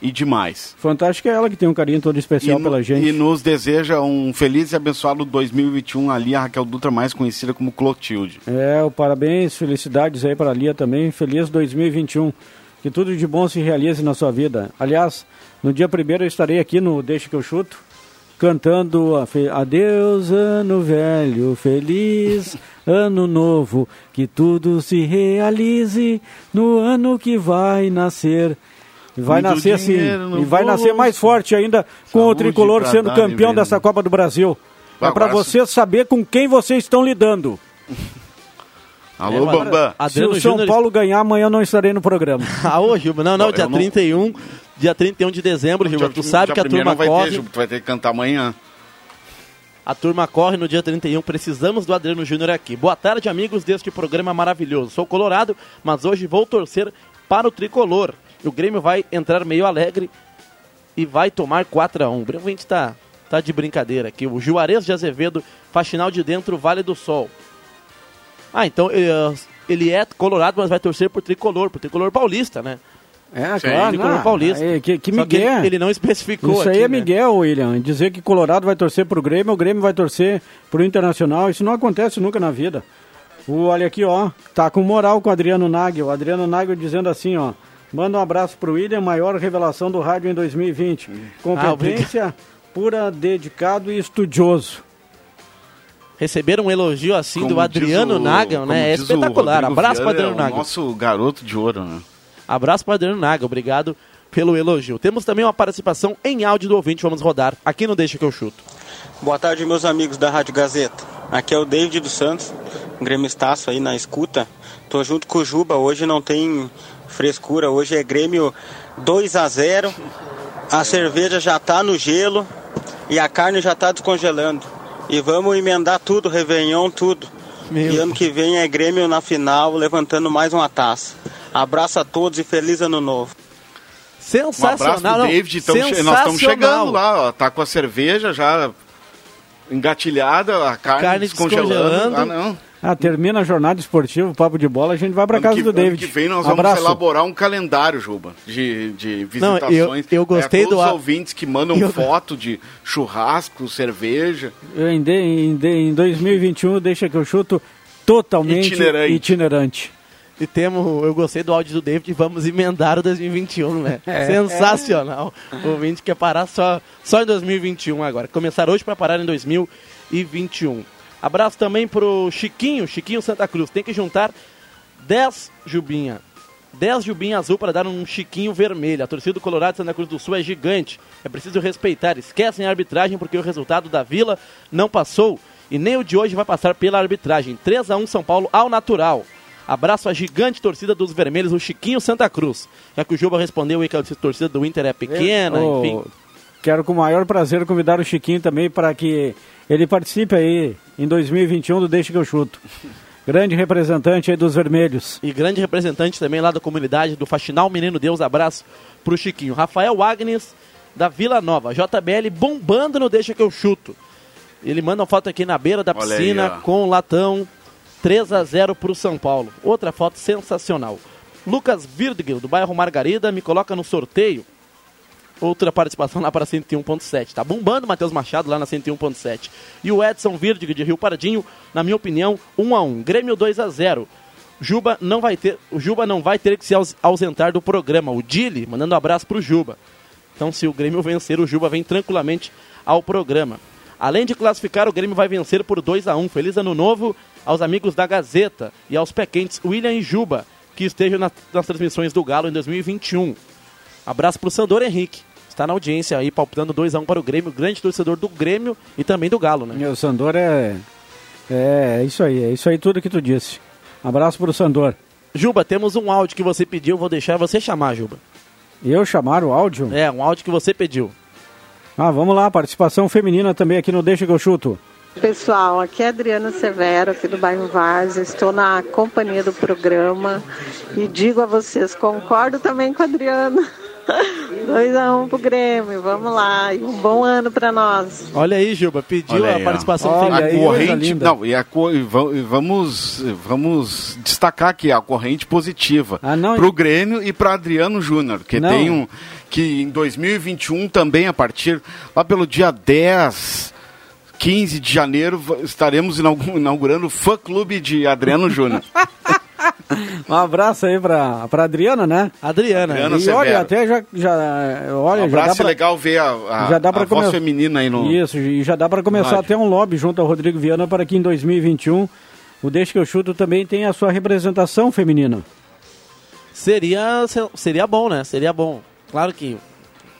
e demais. Fantástico é ela que tem um carinho todo especial e, pela gente. E nos deseja um feliz e abençoado 2021 ali, a Raquel Dutra, mais conhecida como Clotilde. É, o parabéns, felicidades aí para a Lia também. Feliz 2021. Que tudo de bom se realize na sua vida. Aliás, no dia primeiro eu estarei aqui no Deixa que eu chuto cantando Adeus, ano velho, feliz ano novo, que tudo se realize no ano que vai nascer. E vai Muito nascer assim, e vai nascer mais forte ainda com Saúde o tricolor sendo campeão dessa Copa do Brasil. É para você saber com quem vocês estão lidando. Alô, é, Bambam. Se o São Paulo ganhar, amanhã eu não estarei no programa. ah, ô, Gilberto, não, não, dia não... 31, dia 31 de dezembro, Gilberto, tu sabe que a turma vai corre... Ter, tu vai ter que cantar amanhã. A turma corre no dia 31, precisamos do Adriano Júnior aqui. Boa tarde, amigos deste programa maravilhoso. Sou colorado, mas hoje vou torcer para o tricolor. O Grêmio vai entrar meio alegre e vai tomar 4 a 1 O Grêmio gente tá, tá de brincadeira aqui. O Juarez de Azevedo, faxinal de dentro, Vale do Sol. Ah, então eh, ele é colorado, mas vai torcer por tricolor, por tricolor paulista, né? É, Sim, claro. Tricolor paulista. É, que, que Miguel. Ele, ele, não especificou. Isso aqui, aí é né? Miguel, William. Dizer que Colorado vai torcer pro Grêmio, o Grêmio vai torcer pro Internacional. Isso não acontece nunca na vida. O, olha aqui, ó. Tá com moral com o Adriano Nagel. O Adriano Nagel dizendo assim, ó. Manda um abraço pro William, maior revelação do rádio em 2020. Competência pura, dedicado e estudioso. Receber um elogio assim Como do Adriano o- Naga, como né? É o espetacular. Abraço para Adriano é o Naga. Nosso garoto de ouro, né? Abraço para Adriano Naga, obrigado pelo elogio. Temos também uma participação em áudio do ouvinte, vamos rodar aqui no Deixa que eu chuto. Boa tarde, meus amigos da Rádio Gazeta. Aqui é o David dos Santos, um gremistaço aí na escuta. Tô junto com o Juba, hoje não tem frescura, hoje é Grêmio 2 a 0 A cerveja já tá no gelo e a carne já tá descongelando. E vamos emendar tudo, Réveillon, tudo. Meu. E ano que vem é Grêmio na final, levantando mais uma taça. Abraço a todos e feliz ano novo. Um abraço Sensacional. pro David. Tamo nós estamos sensacional. chegando lá, ó. Tá com a cerveja já engatilhada, a carne, Carne descongelando. descongelando. Ah, não. Ah, termina a jornada esportiva, papo de bola, a gente vai pra Ano casa que, do ano David. que vem nós vamos Abraço. elaborar um calendário, Juba, de, de Não, visitações. eu- eu gostei é, todos do os a- ouvintes que mandam Eu- foto de churrasco, cerveja. Em, de- em, de- em 2021, deixa que eu chuto totalmente Itinerante. itinerante. E temos, eu gostei do áudio do David, vamos emendar o 2021, né? É. Sensacional. O ouvinte quer parar só, só em 2021 agora. Começar hoje para parar em 2021. Abraço também pro Chiquinho, Chiquinho Santa Cruz. Tem que juntar 10 Jubinha. 10 Jubinha azul para dar um Chiquinho vermelho. A torcida do Colorado de Santa Cruz do Sul é gigante. É preciso respeitar. Esquecem a arbitragem porque o resultado da Vila não passou. E nem o de hoje vai passar pela arbitragem. 3 a 1 São Paulo ao natural. Abraço à gigante torcida dos vermelhos, o Chiquinho Santa Cruz. Já que o Juba respondeu aí que a torcida do Inter é pequena, Ô, enfim. Quero com o maior prazer convidar o Chiquinho também para que ele participe aí em 2021 do Deixa que eu chuto. Grande representante aí dos vermelhos. E grande representante também lá da comunidade do Faxinal Menino Deus. Abraço pro Chiquinho. Rafael Agnes, da Vila Nova. JBL bombando no Deixa que eu chuto. Ele manda uma foto aqui na beira da Olha aí, piscina ó. com o latão 3 a 0 pro São Paulo. Outra foto sensacional. Lucas Virgil, do bairro Margarida, me coloca no sorteio. Outra participação lá para 101.7. Tá bombando o Matheus Machado lá na 101.7. E o Edson Virdig de Rio Paradinho, na minha opinião, 1 a 1. Grêmio 2 a 0. Juba não vai ter, o Juba não vai ter que se aus- ausentar do programa. O Dili mandando um abraço pro Juba. Então, se o Grêmio vencer, o Juba vem tranquilamente ao programa. Além de classificar, o Grêmio vai vencer por 2 a 1. Feliz ano novo aos amigos da Gazeta e aos pequentes William e Juba, que estejam nas, transmissões do Galo em 2021. Abraço pro Sandor Henrique. Está na audiência aí, palpitando 2x1 para o Grêmio, grande torcedor do Grêmio e também do Galo, né? E o Sandor é, é. Isso aí, é isso aí tudo que tu disse. Abraço pro Sandor. Juba, temos um áudio que você pediu, vou deixar você chamar, Juba. Eu chamar o áudio? É, um áudio que você pediu. Ah, vamos lá, participação feminina também aqui no Deixa que eu chuto. Pessoal, aqui é Adriana Severo, aqui do bairro Várzea. Estou na companhia do programa e digo a vocês, concordo também com a Adriana. 2 a 1 um pro Grêmio, vamos lá. E um bom ano para nós. Olha aí, Juba, pediu a aí, ó. participação Olha feminina. aí, a corrente, não, e a co- e va- vamos, vamos destacar aqui a corrente positiva Ah, não, para o Grêmio e para Adriano Júnior, que Não. tem um que em 2021 também a partir lá pelo dia 10 15 de janeiro estaremos inaugu- inaugurando o fã clube de Adriano Júnior. Um abraço aí pra, pra Adriana, né? Adriana. Adriana e Severo. olha, até já. já olha, um já dá abraço pra, legal ver a, a, já dá a pra voz come- feminina aí no Isso, e já dá para começar rádio. até um lobby junto ao Rodrigo Viana para que em 2021 o Deixa que eu chuto também tenha a sua representação feminina. Seria, seria bom, né? Seria bom. Claro que.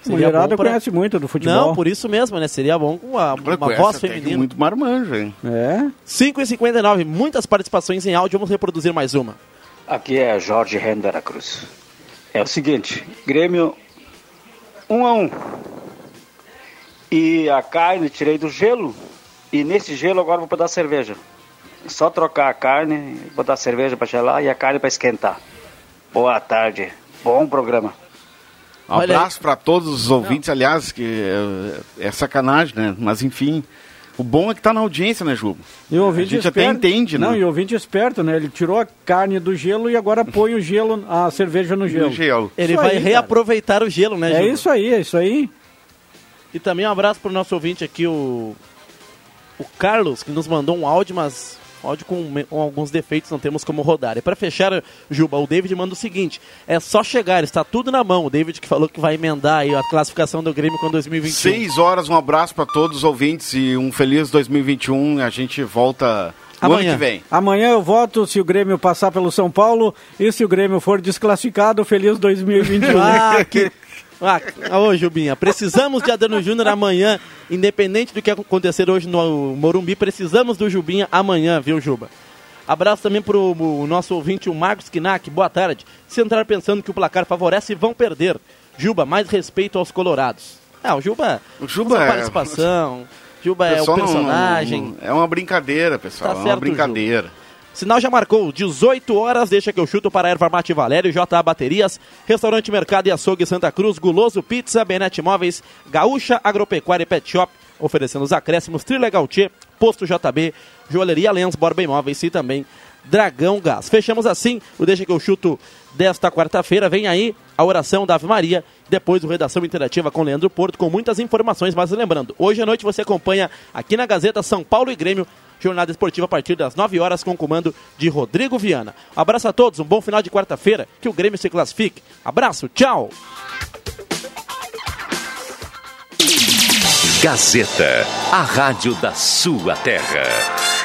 A Seria mulherada pra- conhece muito do futebol. Não, por isso mesmo, né? Seria bom com uma, uma voz feminina. muito marmanjo, hein? É. 5 e 59 muitas participações em áudio, vamos reproduzir mais uma. Aqui é Jorge Rendera Cruz. É o seguinte, Grêmio 1 um a 1 um. E a carne tirei do gelo e nesse gelo agora vou botar cerveja. Só trocar a carne, botar cerveja para gelar e a carne para esquentar. Boa tarde. Bom programa. Um abraço para todos os ouvintes, aliás, que é, é sacanagem, né? Mas enfim, o bom é que tá na audiência, né, Juba? E o ouvinte a gente até esperto- entende, Não, né? e o ouvinte esperto, né? Ele tirou a carne do gelo e agora põe o gelo, a cerveja no gelo. No gelo. Ele Isso vai aí, cara. reaproveitar o gelo, né, É Juba? isso aí, é isso aí. E também um abraço pro nosso ouvinte aqui, o. O Carlos, que nos mandou um áudio, mas Áudio com, com alguns defeitos, não temos como rodar. E para fechar, Juba, o David manda o seguinte: é só chegar, está tudo na mão. O David que falou que vai emendar aí a classificação do Grêmio com 2021. Seis horas, um abraço para todos os ouvintes e um feliz 2021. A gente volta no ano que vem. Amanhã eu voto se o Grêmio passar pelo São Paulo e se o Grêmio for desclassificado, feliz 2021. Ah, que. Ah, ô Jubinha, precisamos de Adano Júnior amanhã, independente do que acontecer hoje no Morumbi, precisamos do Jubinha amanhã, viu, Juba? Abraço também pro o nosso ouvinte, o Marcos Kinak, boa tarde. Se entrar pensando que o placar favorece, vão perder. Juba, mais respeito aos colorados. Ah, o Juba, O Juba é- participação, Juba é o Pessoal, não- personagem. não- é uma brincadeira, pessoal. Tá é uma certo, brincadeira. Sinal já marcou, 18 horas, deixa que eu chuto para Erva Mate Valério, JA Baterias, Restaurante Mercado e Açougue Santa Cruz, Guloso Pizza, Benete Móveis, Gaúcha Agropecuária e Pet Shop, oferecendo os acréscimos, Trilegal Tchê, Posto JB, Joalheria Lens, Borba Imóveis e também Dragão Gás. Fechamos assim o Deixa que eu chuto desta quarta-feira, vem aí a oração da Ave Maria, depois o Redação Interativa com Leandro Porto, com muitas informações, mas lembrando, hoje à noite você acompanha aqui na Gazeta São Paulo e Grêmio, Jornada Esportiva a partir das 9 horas com o comando de Rodrigo Viana. Abraço a todos, um bom final de quarta-feira, que o Grêmio se classifique. Abraço, tchau! Gazeta, a rádio da sua terra.